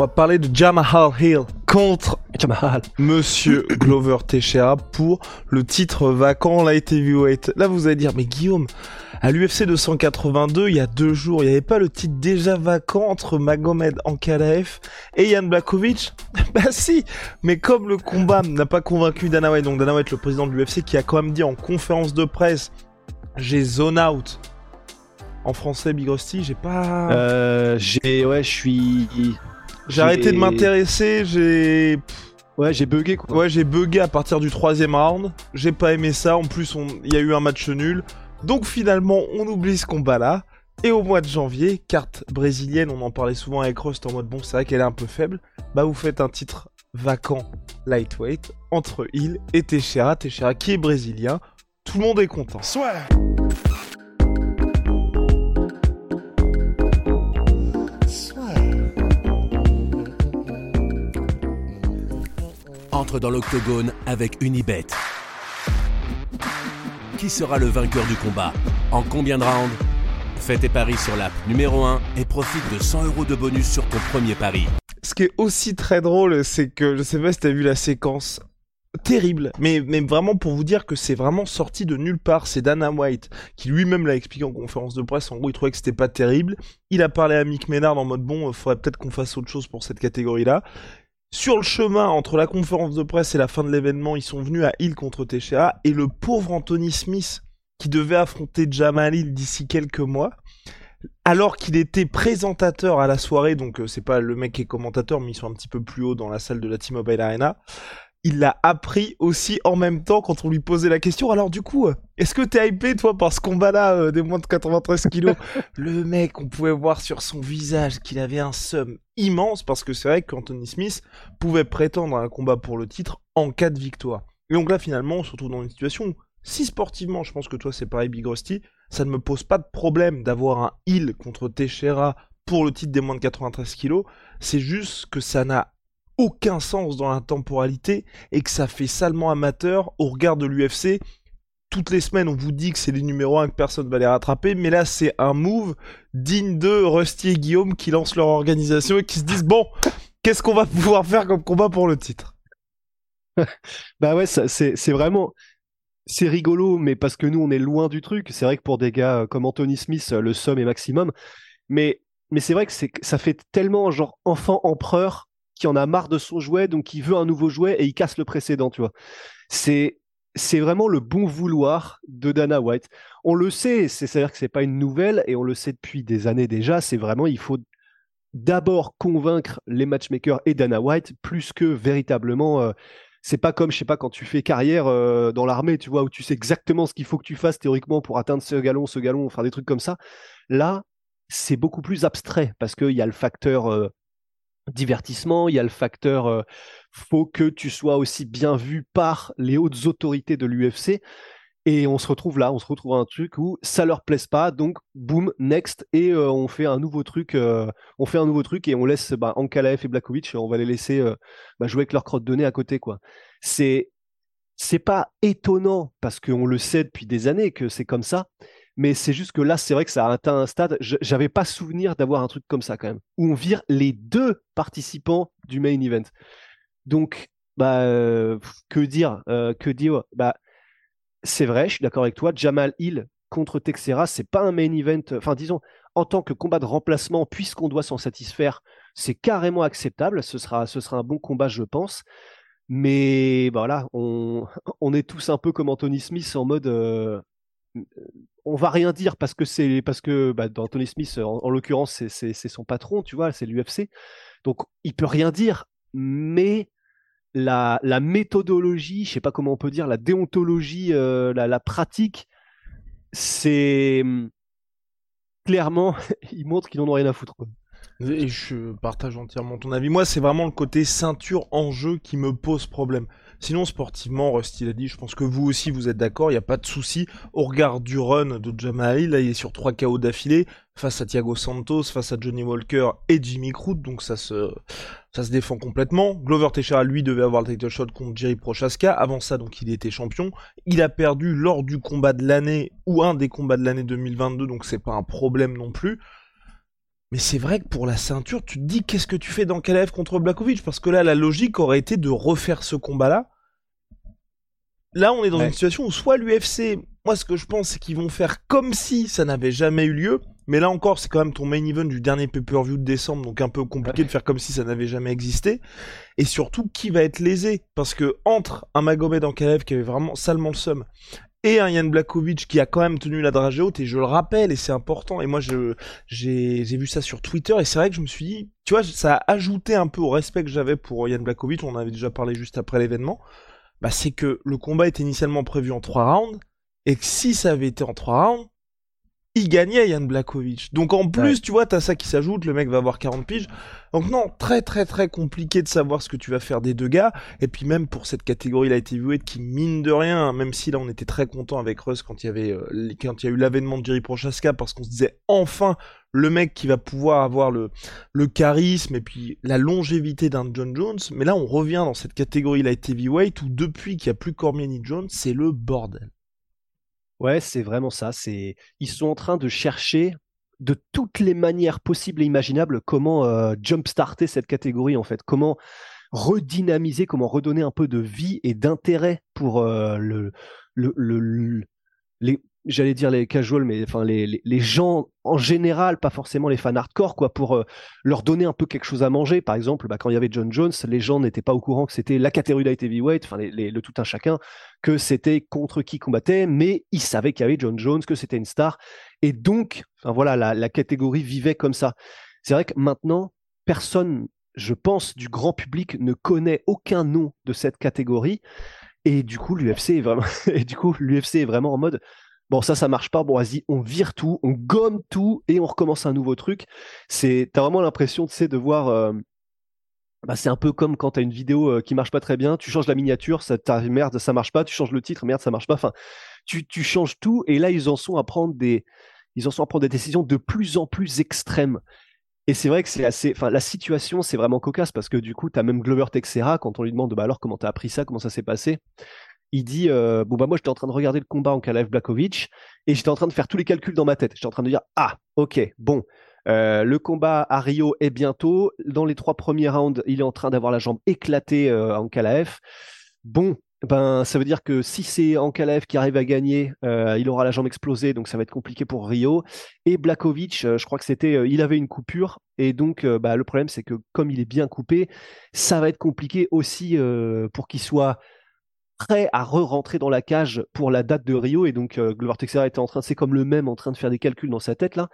On va parler de Jamal Hill contre Jamal. Monsieur Glover Teixeira pour le titre vacant light heavyweight. Là, vous allez dire, mais Guillaume, à l'UFC 282, il y a deux jours, il n'y avait pas le titre déjà vacant entre Magomed Ankalaev et Yann Blakovic? Bah si, mais comme le combat n'a pas convaincu Dana White, donc Dana White, le président de l'UFC, qui a quand même dit en conférence de presse, j'ai zone out. En français, Big Rusty, j'ai pas... Euh, j'ai... Ouais, je suis... J'ai arrêté de m'intéresser, j'ai... Ouais, j'ai bugué quoi. Ouais, j'ai bugué à partir du troisième round. J'ai pas aimé ça. En plus, il y a eu un match nul. Donc finalement, on oublie ce combat-là. Et au mois de janvier, carte brésilienne, on en parlait souvent avec Rust en mode bon, c'est vrai qu'elle est un peu faible. Bah, vous faites un titre vacant lightweight entre Hill et Teixeira. Teixeira qui est brésilien. Tout le monde est content. Soit. Entre dans l'octogone avec Unibet. Qui sera le vainqueur du combat En combien de rounds Fais tes paris sur l'app numéro 1 et profite de 100 euros de bonus sur ton premier pari. Ce qui est aussi très drôle, c'est que je sais pas si t'as vu la séquence terrible, mais, vraiment pour vous dire que c'est vraiment sorti de nulle part. C'est Dana White qui lui-même l'a expliqué en conférence de presse. En gros, il trouvait que c'était pas terrible. Il a parlé à Mick Ménard en mode bon, il faudrait peut-être qu'on fasse autre chose pour cette catégorie-là. Sur le chemin entre la conférence de presse et la fin de l'événement, ils sont venus à Hill contre Teixeira et le pauvre Anthony Smith qui devait affronter Jamal Hill d'ici quelques mois, alors qu'il était présentateur à la soirée, donc euh, c'est pas le mec qui est commentateur, mais ils sont un petit peu plus haut dans la salle de la T-Mobile Arena il l'a appris aussi en même temps quand on lui posait la question. Alors du coup, est-ce que t'es hypé toi par ce combat-là euh, des moins de 93 kilos? Le mec, on pouvait voir sur son visage qu'il avait un somme immense parce que c'est vrai qu'Anthony Smith pouvait prétendre à un combat pour le titre en cas de victoire. Et donc là finalement, on se retrouve dans une situation où, si sportivement, je pense que toi c'est pareil Big Rusty, ça ne me pose pas de problème d'avoir un heal contre Teixeira pour le titre des moins de 93 kilos, c'est juste que ça n'a aucun sens dans la temporalité et que ça fait salement amateur au regard de l'UFC. Toutes les semaines, on vous dit que c'est les numéros 1 que personne va les rattraper, mais là, c'est un move digne de Rusty et Guillaume qui lancent leur organisation et qui se disent bon, qu'est-ce qu'on va pouvoir faire comme combat pour le titre? Bah ouais, c'est vraiment c'est rigolo, mais parce que nous, on est loin du truc. C'est vrai que pour des gars comme Anthony Smith, le somme est maximum. Mais, mais c'est vrai que ça fait tellement genre enfant empereur qui en a marre de son jouet, donc qui veut un nouveau jouet et il casse le précédent, tu vois. C'est c'est vraiment le bon vouloir de Dana White. On le sait, c'est-à-dire que c'est pas une nouvelle et on le sait depuis des années déjà. C'est vraiment, il faut d'abord convaincre les matchmakers et Dana White plus que véritablement. Euh, c'est pas comme, je sais pas, quand tu fais carrière euh, dans l'armée, tu vois, où tu sais exactement ce qu'il faut que tu fasses théoriquement pour atteindre ce galon, ce galon, faire des trucs comme ça. Là, c'est beaucoup plus abstrait parce qu'il y a le facteur euh, divertissement, il y a le facteur euh, faut que tu sois aussi bien vu par les hautes autorités de l'UFC. Et on se retrouve là, on se retrouve à un truc où ça leur plaise pas, donc boum, next, et euh, on fait un nouveau truc, euh, on fait un nouveau truc et on laisse bah, Ankalaev et Blakovic, on va les laisser bah, jouer avec leur crotte de nez à côté, quoi. C'est c'est pas étonnant parce qu'on le sait depuis des années que c'est comme ça, mais c'est juste que là, c'est vrai que ça a atteint un stade. J'avais pas souvenir d'avoir un truc comme ça quand même, où on vire les deux participants du main event. Donc, bah, que dire, euh, que dire, bah, c'est vrai, je suis d'accord avec toi. Jamal Hill contre Texera, c'est pas un main event. Enfin, disons, en tant que combat de remplacement, puisqu'on doit s'en satisfaire, c'est carrément acceptable. Ce sera, ce sera un bon combat, je pense. Mais bah, voilà, on, on est tous un peu comme Anthony Smith en mode euh, on va rien dire parce que c'est parce que bah, dans Tony Smith, en, l'occurrence, c'est son patron, tu vois, c'est l'UFC. Donc il peut rien dire, mais la, méthodologie, je sais pas comment on peut dire, la déontologie, euh, la, pratique, c'est clairement, ils montrent qu'ils n'en ont rien à foutre. Et je partage entièrement ton avis. Moi, c'est vraiment le côté ceinture en jeu qui me pose problème. Sinon, sportivement, Rusty l'a dit, je pense que vous aussi, vous êtes d'accord, il n'y a pas de souci. Au regard du run de Jamal là, il est sur 3 KO d'affilée, face à Thiago Santos, face à Johnny Walker et Jimmy Crute, donc ça se, ça se défend complètement. Glover Teixeira, lui, devait avoir le title shot contre Jerry Prochaska. Avant ça, donc, il était champion. Il a perdu lors du combat de l'année, ou un des combats de l'année 2022, donc c'est pas un problème non plus. Mais c'est vrai que pour la ceinture, tu te dis qu'est-ce que tu fais dans Kalev contre Blakovic? Parce que là, la logique aurait été de refaire ce combat-là. Là, on est dans une situation où soit l'UFC, moi ce que je pense, c'est qu'ils vont faire comme si ça n'avait jamais eu lieu. Mais là encore, c'est quand même ton main event du dernier pay-per-view de décembre, donc un peu compliqué de faire comme si ça n'avait jamais existé. Et surtout, qui va être lésé? Parce que entre un Magomed en Kalev qui avait vraiment salement le seum et un Yann Blakovic qui a quand même tenu la dragée haute et je le rappelle et c'est important et moi j'ai vu ça sur Twitter et c'est vrai que je me suis dit tu vois ça a ajouté un peu au respect que j'avais pour Yann Blakovic on avait déjà parlé juste après l'événement bah c'est que le combat était initialement prévu en trois rounds et que si ça avait été en trois rounds il gagnait Yann Blakovic. Donc en plus, tu vois, t'as ça qui s'ajoute, le mec va avoir 40 piges. Donc non, très très très compliqué de savoir ce que tu vas faire des deux gars. Et puis même pour cette catégorie light heavyweight qui mine de rien, même si là on était très content avec Russ quand il y avait euh, quand il y a eu l'avènement de Jerry Prochaska parce qu'on se disait enfin le mec qui va pouvoir avoir le le charisme et puis la longévité d'un John Jones. Mais là on revient dans cette catégorie light heavyweight où depuis qu'il n'y a plus Cormier ni Jones, c'est le bordel. Ouais, c'est vraiment ça. C'est ils sont en train de chercher de toutes les manières possibles et imaginables comment euh, jumpstarter cette catégorie en fait, comment redynamiser, comment redonner un peu de vie et d'intérêt pour euh, le, le, le, les, j'allais dire les casuals, mais enfin les, les, gens en général, pas forcément les fans hardcore, quoi, pour euh, leur donner un peu quelque chose à manger. Par exemple, bah, quand il y avait John Jones, les gens n'étaient pas au courant que c'était la catégorie light heavyweight, enfin le tout un chacun, que c'était contre qui combattait, mais ils savaient qu'il y avait John Jones, que c'était une star, et donc, voilà, la, la catégorie vivait comme ça. C'est vrai que maintenant, personne, je pense, du grand public ne connaît aucun nom de cette catégorie. Et du coup, l'UFC est et du coup, l'UFC est vraiment en mode, bon ça ça marche pas. Bon vas-y on vire tout on gomme tout et on recommence un nouveau truc. C'est t'as vraiment l'impression tu sais de voir euh, bah, c'est un peu comme quand t'as une vidéo euh, qui marche pas très bien tu changes la miniature ça merde ça marche pas tu changes le titre merde ça marche pas. Enfin tu, changes tout et là ils en sont à prendre des décisions de plus en plus extrêmes. Et c'est vrai que c'est assez, enfin, la situation, c'est vraiment cocasse parce que du coup, tu as même Glover Texera quand on lui demande, bah alors, comment t'as appris ça, comment ça s'est passé? Il dit euh, bon bah moi j'étais en train de regarder le combat en Kalev Blakovic et j'étais en train de faire tous les calculs dans ma tête. J'étais en train de dire ah ok bon euh, le combat à Rio est bientôt. Dans les trois premiers rounds, il est en train d'avoir la jambe éclatée euh, en Kalaev. Bon, ben ça veut dire que si c'est en Kalaev qui arrive à gagner, il aura la jambe explosée, donc ça va être compliqué pour Rio. Et Blakovic, je crois que c'était, il avait une coupure, et donc bah, le problème c'est que comme il est bien coupé, ça va être compliqué aussi pour qu'il soit prêt à re-rentrer dans la cage pour la date de Rio. Et donc, euh, Glover Teixeira était en train, c'est comme le même, en train de faire des calculs dans sa tête là.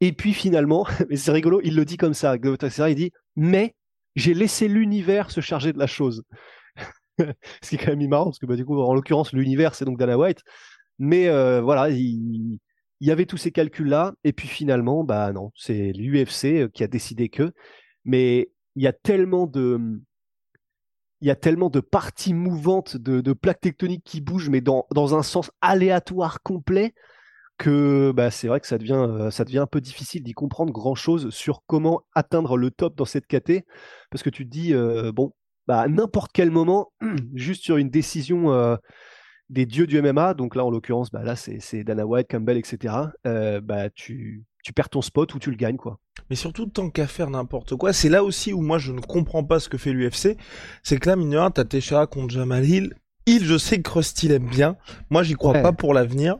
Et puis finalement, mais c'est rigolo, il le dit comme ça. Glover Teixeira, il dit Mais j'ai laissé l'univers se charger de la chose. Ce qui est quand même marrant, parce que bah, du coup, en l'occurrence, l'univers, c'est donc Dana White. Mais euh, voilà, il, il, y avait tous ces calculs-là. Et puis finalement, bah non, c'est l'UFC euh, qui a décidé que. Mais il y a tellement de il y a tellement de parties mouvantes, de, plaques tectoniques qui bougent, mais dans, un sens aléatoire complet, que bah, c'est vrai que ça devient, euh, ça devient un peu difficile d'y comprendre grand-chose sur comment atteindre le top dans cette KT, parce que tu te dis, euh, bon, bah, à n'importe quel moment, juste sur une décision euh, des dieux du MMA, donc là en l'occurrence, bah, là c'est Dana White, Campbell, etc., tu, tu perds ton spot ou tu le gagnes, quoi. Mais surtout, tant qu'à faire n'importe quoi, c'est là aussi où moi je ne comprends pas ce que fait l'UFC. C'est que là, mine de t'as Teixeira contre Jamal Hill. Hill, je sais que Krusty l'aime bien. Moi, j'y crois pas pour l'avenir.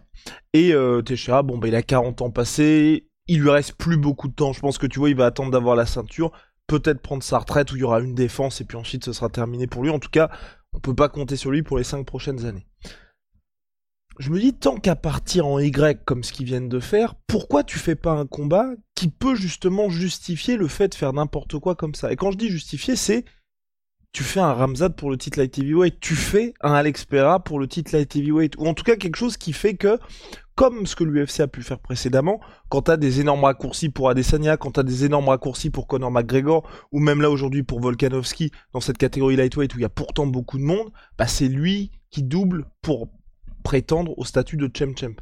Et euh, Teixeira, bon, bah, il a 40 ans passés. Il lui reste plus beaucoup de temps. Je pense que tu vois, il va attendre d'avoir la ceinture. Peut-être prendre sa retraite où il y aura une défense et puis ensuite ce sera terminé pour lui. En tout cas, on peut pas compter sur lui pour les 5 prochaines années je me dis, tant qu'à partir en Y comme ce qu'ils viennent de faire, pourquoi tu fais pas un combat qui peut justement justifier le fait de faire n'importe quoi comme ça. Et quand je dis justifier, c'est tu fais un Ramzad pour le titre Light Heavyweight, tu fais un Alex Pereira pour le titre Light Heavyweight, ou en tout cas quelque chose qui fait que comme ce que l'UFC a pu faire précédemment, quand t'as des énormes raccourcis pour Adesanya, quand t'as des énormes raccourcis pour Conor McGregor, ou même là aujourd'hui pour Volkanovski, dans cette catégorie lightweight où il y a pourtant beaucoup de monde, bah c'est lui qui double pour prétendre au statut de champ champ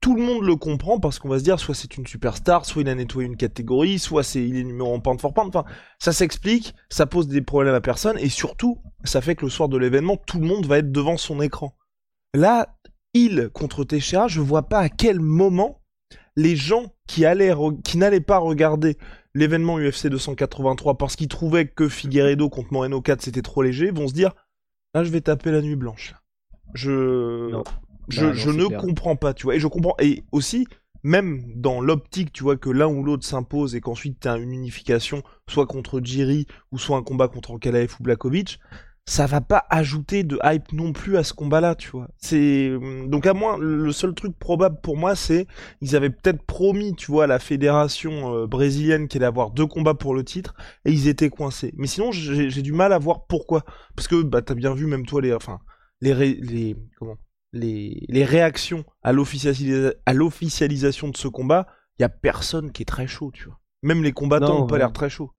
tout le monde le comprend parce qu'on va se dire soit c'est une superstar, soit il a nettoyé une catégorie, soit c'est il est numéro en pound for pound. Enfin, ça s'explique, ça pose des problèmes à personne et surtout, ça fait que le soir de l'événement, tout le monde va être devant son écran. Là, il contre Teixeira, je vois pas à quel moment les gens qui allaient qui n'allaient pas regarder l'événement UFC 283 parce qu'ils trouvaient que Figueredo contre Moreno 4 c'était trop léger, vont se dire là je vais taper la nuit blanche. Je je, bah je ne comprends pas, tu vois. Et je comprends. Et aussi, même dans l'optique, tu vois, que l'un ou l'autre s'impose et qu'ensuite tu as une unification, soit contre Jiri ou soit un combat contre Ankalaev ou Blakovic, ça va pas ajouter de hype non plus à ce combat-là, tu vois. C'est donc à moi le seul truc probable pour moi, c'est ils avaient peut-être promis, tu vois, à la fédération euh, brésilienne qu'elle allait avoir deux combats pour le titre et ils étaient coincés. Mais sinon, j'ai du mal à voir pourquoi, parce que bah t'as bien vu même toi les, enfin les les comment les, les réactions à l'officialisation de ce combat, il y a personne qui est très chaud, tu vois. Même les combattants n'ont pas l'air très chauds.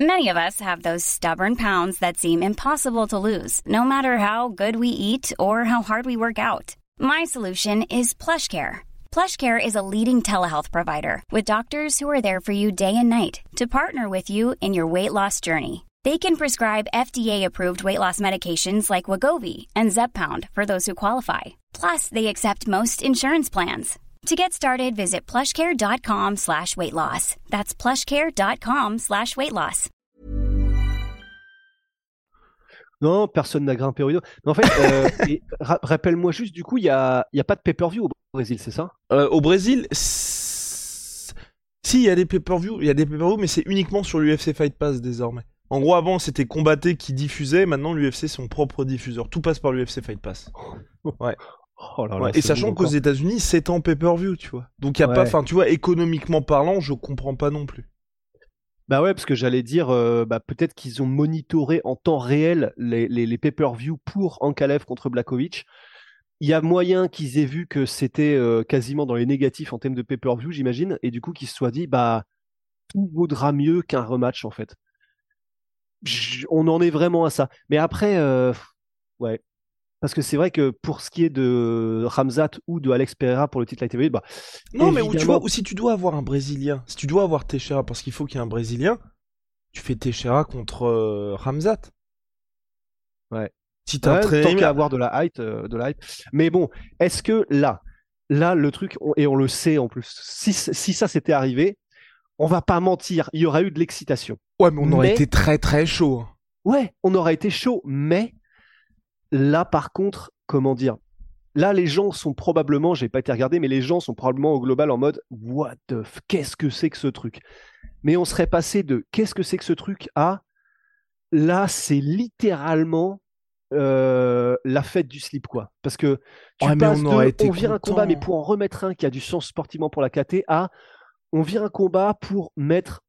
Many of us have those stubborn pounds that seem impossible to lose, no matter how good we eat or how hard we work out. My solution is PlushCare. PlushCare is a leading telehealth provider with doctors who are there for you day and night to partner with you in your weight loss journey. They can prescribe FDA-approved weight loss medications like Wagovi and Zepbound for those who qualify. Plus, they accept most insurance plans. To get started, visit plushcare.com slash weight loss. That's plushcare.com slash weight loss. Non, personne n'a grimpé au rideau. Mais en fait, euh, ra rappelle-moi juste, du coup, il n'y a, y a pas de pay-per-view au Brésil, c'est ça? Euh, Au Brésil, si, il y a des pay-per-view, il y a des pay-per-view, mais c'est uniquement sur l'UFC Fight Pass désormais. En gros, avant, c'était Combatté qui diffusait. Maintenant, l'UFC, son propre diffuseur. Tout passe par l'UFC Fight Pass. Ouais. Oh et sachant qu'aux États-Unis, c'est en pay-per-view, tu vois. Donc, il y a pas. Enfin, tu vois, économiquement parlant, je comprends pas non plus. Bah ouais, parce que j'allais dire, euh, bah, peut-être qu'ils ont monitoré en temps réel les, les, pay-per-view pour Ankalev contre Blakovic. Il y a moyen qu'ils aient vu que c'était euh, quasiment dans les négatifs en termes de pay-per-view, j'imagine, et du coup qu'ils se soient dit, bah, tout vaudra mieux qu'un rematch en fait on en est vraiment à ça. Mais après, euh, ouais. Parce que c'est vrai que pour ce qui est de Ramzat ou de Alex Pereira pour le titre light bah. Non, mais où tu vois, ou si tu dois avoir un Brésilien, si tu dois avoir Teixeira parce qu'il faut qu'il y ait un Brésilien, tu fais Teixeira contre euh, Ramzat. Ouais. Si t'as ouais, tant qu'à avoir de la hype, euh, de la hype. Mais bon, est-ce que là, là, le truc, et on le sait en plus, si, si ça s'était arrivé, on va pas mentir, il y aurait eu de l'excitation. Ouais, mais on aurait été très très chaud. Hein. Ouais, on aurait été chaud, mais là par contre, comment dire? Là, les gens sont probablement, j'ai pas été regardé, mais les gens sont probablement au global en mode What the f... Qu'est-ce que c'est que ce truc? Mais on serait passé de Qu'est-ce que c'est que ce truc à Là, c'est littéralement euh, la fête du slip, quoi. Parce que tu passes on, de, on vire un combat, mais pour en remettre un qui a du sens sportivement pour la KT, à on vire un combat pour mettre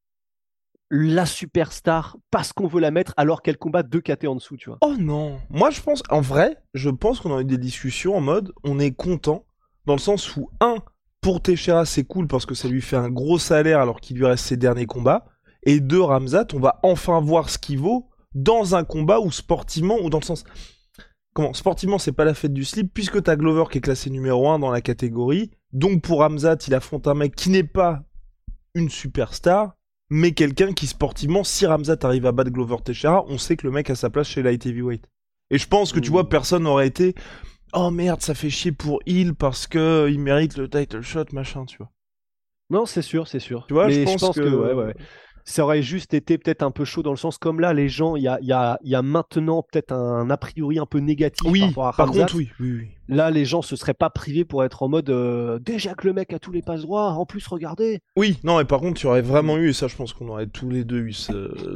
la superstar parce qu'on veut la mettre alors qu'elle combat deux KT en dessous, tu vois. Oh non, moi je pense, en vrai, je pense qu'on a eu des discussions en mode on est content dans le sens où un pour Teixeira c'est cool parce que ça lui fait un gros salaire alors qu'il lui reste ses derniers combats. Et deux Ramzat on va enfin voir ce qu'il vaut dans un combat ou sportivement ou dans le sens comment sportivement c'est pas la fête du slip puisque t'as Glover qui est classé numéro 1 dans la catégorie. Donc pour Ramzat il affronte un mec qui n'est pas une superstar, mais quelqu'un qui sportivement, si Ramzat arrive à battre Glover Teixeira, on sait que le mec a sa place chez Light Heavyweight. Et je pense que tu vois, mmh. personne n'aurait été oh merde, ça fait chier pour Hill parce que il mérite le title shot, machin, tu vois. Non, c'est sûr, c'est sûr. Tu vois, je, pense que, ouais, ouais ça aurait juste été peut-être un peu chaud dans le sens comme là, les gens, il y a, y, a, y a, maintenant peut-être un a priori un peu négatif oui, par rapport à Par contre, oui, oui, Là, les gens se seraient pas privés pour être en mode euh, déjà que le mec a tous les passe droits, en plus regardez. Oui, non, et par contre, tu aurais vraiment eu, et ça, je pense qu'on aurait tous les deux eu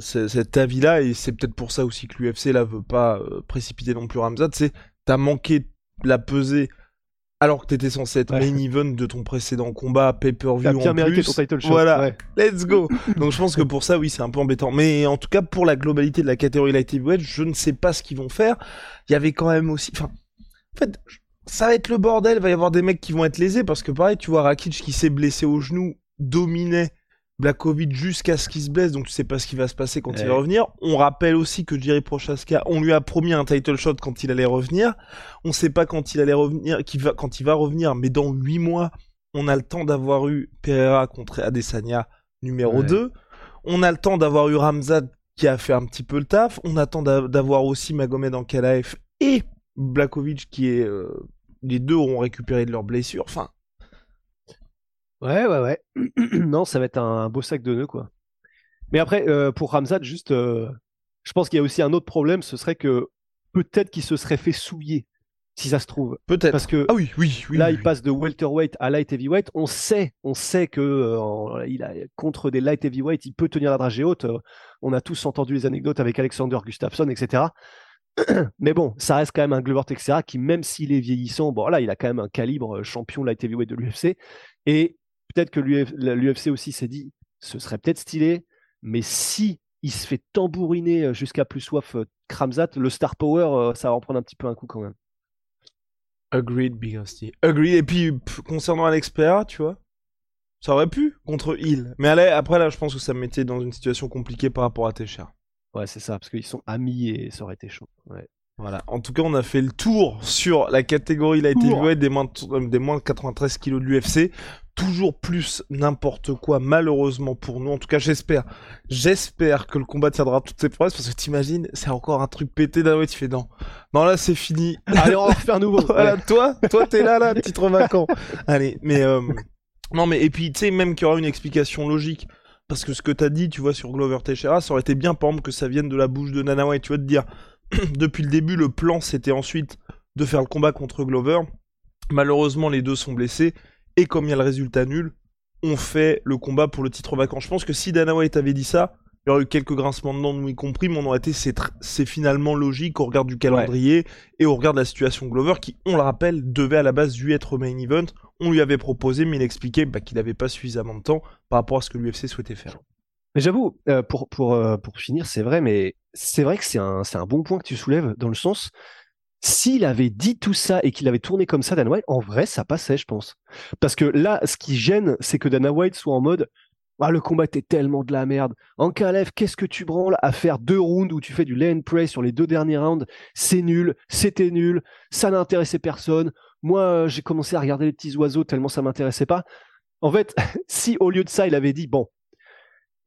cet avis-là, et c'est peut-être pour ça aussi que l'UFC là veut pas euh, précipiter non plus Ramzat, c'est t'as manqué la pesée alors que t'étais censé être main event de ton précédent combat, pay-per-view bien en mérité plus. ton title shot. Voilà, let's go. Donc je pense que pour ça, oui, c'est un peu embêtant. Mais en tout cas, pour la globalité de la catégorie light heavyweight, je ne sais pas ce qu'ils vont faire. Il y avait quand même aussi, enfin, en fait, ça va être le bordel. Il va y avoir des mecs qui vont être lésés parce que pareil, tu vois Rakic qui s'est blessé au genou, dominait Blakovic jusqu'à ce qu'il se blesse, donc tu sais pas ce qui va se passer quand il va revenir. On rappelle aussi que Jerry Prochaska, on lui a promis un title shot quand il allait revenir. On sait pas quand il allait revenir, va, quand il va revenir, mais dans huit mois, on a le temps d'avoir eu Pereira contre Adesanya numéro 2. On a le temps d'avoir eu Ramzad qui a fait un petit peu le taf. On attend d'avoir aussi Magomed Ankalaev et Blakovic qui est... Euh, les deux auront récupéré de leurs blessures. Enfin, Ouais, ouais, ouais. non, ça va être un, beau sac de nœuds, quoi. Mais après, euh, pour Ramzad, juste, euh, je pense qu'il y a aussi un autre problème, ce serait que peut-être qu'il se serait fait souiller, si ça se trouve. Peut-être. Parce que ah oui, oui, oui, là, il passe de welterweight à light heavyweight. On sait, on sait que euh, il a, contre des light heavyweight, il peut tenir la dragée haute. on a tous entendu les anecdotes avec Alexander Gustafsson, etc. Mais bon, ça reste quand même un Glover Texera qui, même s'il est vieillissant, bon là, il a quand même un calibre champion light heavyweight de l'UFC. Et peut-être que l'UFC aussi s'est dit, ce serait peut-être stylé, mais si il se fait tambouriner euh, jusqu'à plus soif euh, Kramzat, le star power, euh, ça va en prendre un petit peu un coup quand même. Agreed, Big Hostie. Agreed. Et puis, concernant Alex Pereira, tu vois, ça aurait pu contre Hill. Mais allez, après, là, je pense que ça me mettait dans une situation compliquée par rapport à Tesha. Ouais, c'est ça, parce qu'ils sont amis et ça aurait été chaud. Ouais. Voilà. En tout cas, on a fait le tour sur la catégorie light heavyweight des moins de, des moins de 93 kilos de l'UFC. Toujours plus n'importe quoi, malheureusement pour nous. En tout cas, j'espère. J'espère que le combat tiendra toutes ses promesses parce que t'imagines, c'est encore un truc pété d'un tu fais non. Non, là, c'est fini. Allez, on va refaire nouveau. voilà, toi, toi, t'es là, là, titre vacant. Allez, mais, euh... non, mais, et puis, tu sais, même qu'il y aura une explication logique. Parce que ce que t'as dit, tu vois, sur Glover Teixeira, ça aurait été bien, par exemple, que ça vienne de la bouche de Nana White, tu vois, de dire, depuis le début, le plan c'était ensuite de faire le combat contre Glover. Malheureusement, les deux sont blessés. Et comme il y a le résultat nul, on fait le combat pour le titre vacant. Je pense que si Dana White avait dit ça, il y aurait eu quelques grincements de dents, nous y compris, mais on aurait été, c'est, finalement logique au regard du calendrier et au regard de la situation Glover, qui, on le rappelle, devait à la base lui être main event. On lui avait proposé, mais il expliquait bah, qu'il n'avait pas suffisamment de temps par rapport à ce que l'UFC souhaitait faire. Mais j'avoue, euh, pour, pour, euh, pour finir, c'est vrai, mais c'est vrai que c'est un, c'est un bon point que tu soulèves, dans le sens, s'il avait dit tout ça et qu'il avait tourné comme ça, Dana White, en vrai, ça passait, je pense. Parce que là, ce qui gêne, c'est que Dana White soit en mode ah, le combat était tellement de la merde. En Calef, qu'est-ce que tu branles à faire deux rounds où tu fais du lay and pray sur les deux derniers rounds? C'est nul, c'était nul, ça n'intéressait personne. Moi, euh, j'ai commencé à regarder les petits oiseaux tellement ça m'intéressait pas. En fait, si au lieu de ça, il avait dit bon,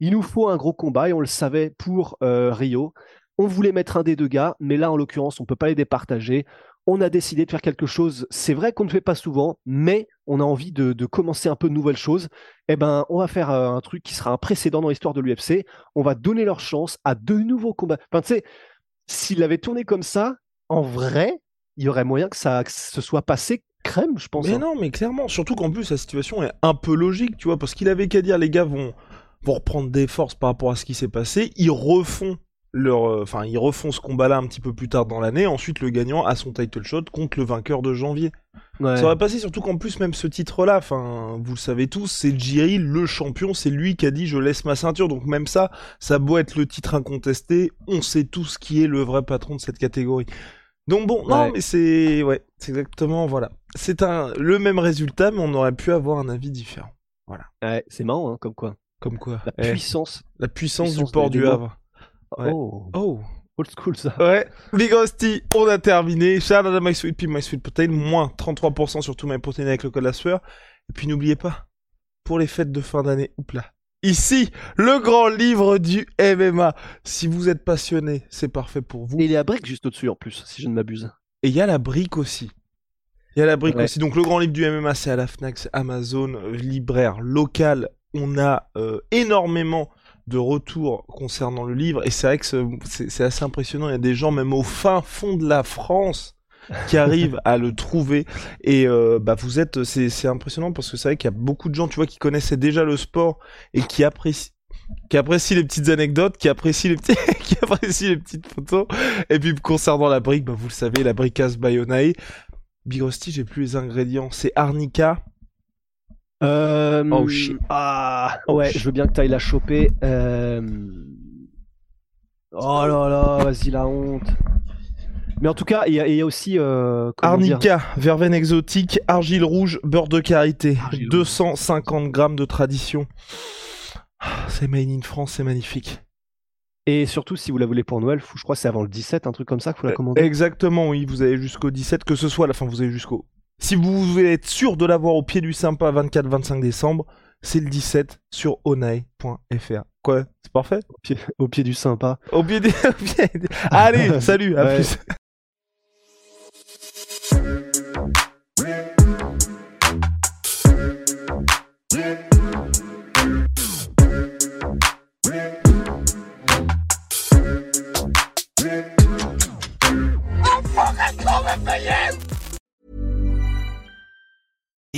il nous faut un gros combat et on le savait pour euh, Rio. On voulait mettre un des deux gars, mais là en l'occurrence on peut pas les départager. On a décidé de faire quelque chose. C'est vrai qu'on ne fait pas souvent, mais on a envie de, commencer un peu de nouvelles choses. Eh ben, on va faire euh, un truc qui sera un précédent dans l'histoire de l'UFC. On va donner leur chance à deux nouveaux combats. Enfin, tu sais, s'il avait tourné comme ça, en vrai, il y aurait moyen que ça se soit passé crème, je pense. Mais hein. non, mais clairement, surtout qu'en plus la situation est un peu logique, tu vois, parce qu'il avait qu'à dire les gars vont pour reprendre des forces par rapport à ce qui s'est passé. Ils refont leur, euh, enfin, ils refont ce combat-là un petit peu plus tard dans l'année. Ensuite, le gagnant a son title shot contre le vainqueur de janvier. Ça va passer surtout qu'en plus, même ce titre-là, enfin, vous le savez tous, c'est Jiri, le champion, c'est lui qui a dit je laisse ma ceinture. Donc même ça, ça beau être le titre incontesté, on sait tous qui est le vrai patron de cette catégorie. Donc bon, non, mais c'est, ouais, c'est exactement, voilà. C'est un, le même résultat, mais on aurait pu avoir un avis différent. Voilà. Ouais, c'est marrant, hein, comme quoi. Comme quoi La eh, puissance. La puissance, du port du Havre. Oh. Oh. Old school ça. Ouais. Rusty, on a terminé. Shout out à My Sweet Pea, My Sweet Protein. Moins 33% sur tout My Protein avec le code la sueur. Et puis n'oubliez pas, pour les fêtes de fin d'année, là. Ici, le grand livre du MMA. Si vous êtes passionné, c'est parfait pour vous. Et il y a la brique juste au-dessus en plus, si je ne m'abuse. Et il y a la brique aussi. Il y a la brique aussi. Donc le grand livre du MMA, c'est à la Fnac, c'est Amazon, euh, libraire local on a euh, énormément de retours concernant le livre et c'est vrai que c'est assez impressionnant. Il y a des gens même au fin fond de la France qui arrivent à le trouver et euh, bah vous êtes c'est impressionnant parce que c'est vrai qu'il y a beaucoup de gens tu vois qui connaissaient déjà le sport et qui apprécient qui apprécient les petites anecdotes, qui apprécient les petits, qui apprécient les petites photos. Et puis concernant la brique, bah vous le savez, la bricasse Bayonae. Big Rusty, j'ai plus les ingrédients. C'est arnica, euh, oh shit. Ah, oh, ouais, je veux bien que tu ailles la choper. Euh... Oh là là, vas-y la honte. Mais en tout cas, il y, a- il y a aussi. euh, Arnica, verveine exotique, argile rouge, beurre de karité. Argile rouge. 250 grammes de tradition. Ah, C'est made in France, c'est magnifique. Et surtout, si vous la voulez pour Noël, faut- je crois que c'est avant le 17, un truc comme ça qu'il faut la commander. Exactement, oui, vous avez jusqu'au 17, que ce soit, enfin vous avez jusqu'au... Si vous voulez être sûr de l'avoir au pied du sympa 24-25 décembre, c'est le 17 sur onae.fr. Quoi? C'est parfait? Au, pied, au pied du sympa. Au pied au Allez, salut, à Ouais. plus.